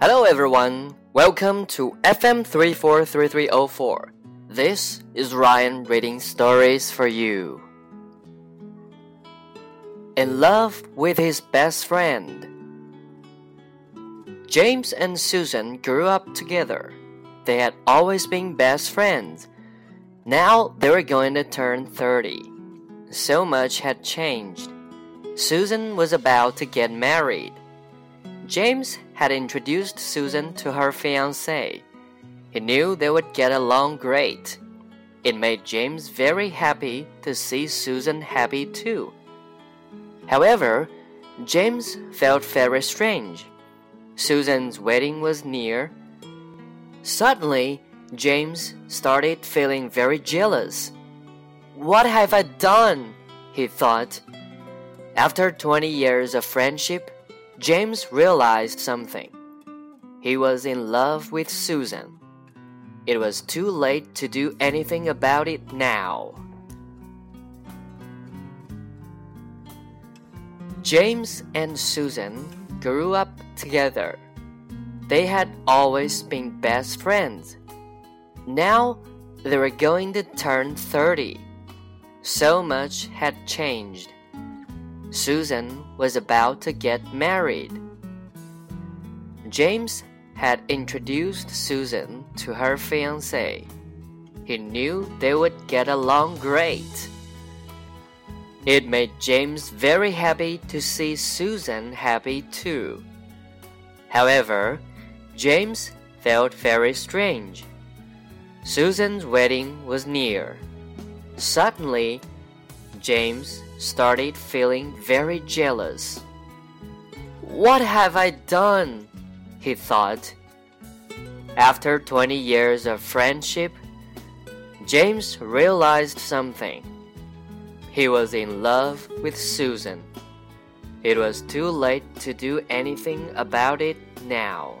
Hello everyone, welcome to FM 343304. This is Ryan reading stories for you. In love with his best friend. James and Susan grew up together. They had always been best friends. Now they were going to turn 30. So much had changed. Susan was about to get married. James had introduced Susan to her fiance. He knew they would get along great. It made James very happy to see Susan happy too. However, James felt very strange. Susan's wedding was near. Suddenly, James started feeling very jealous. What have I done? he thought. After 20 years of friendship, James realized something. He was in love with Susan. It was too late to do anything about it now. James and Susan grew up together. They had always been best friends. Now they were going to turn 30. So much had changed. Susan was about to get married. James had introduced Susan to her fiance. He knew they would get along great. It made James very happy to see Susan happy too. However, James felt very strange. Susan's wedding was near. Suddenly, James started feeling very jealous. What have I done? he thought. After 20 years of friendship, James realized something. He was in love with Susan. It was too late to do anything about it now.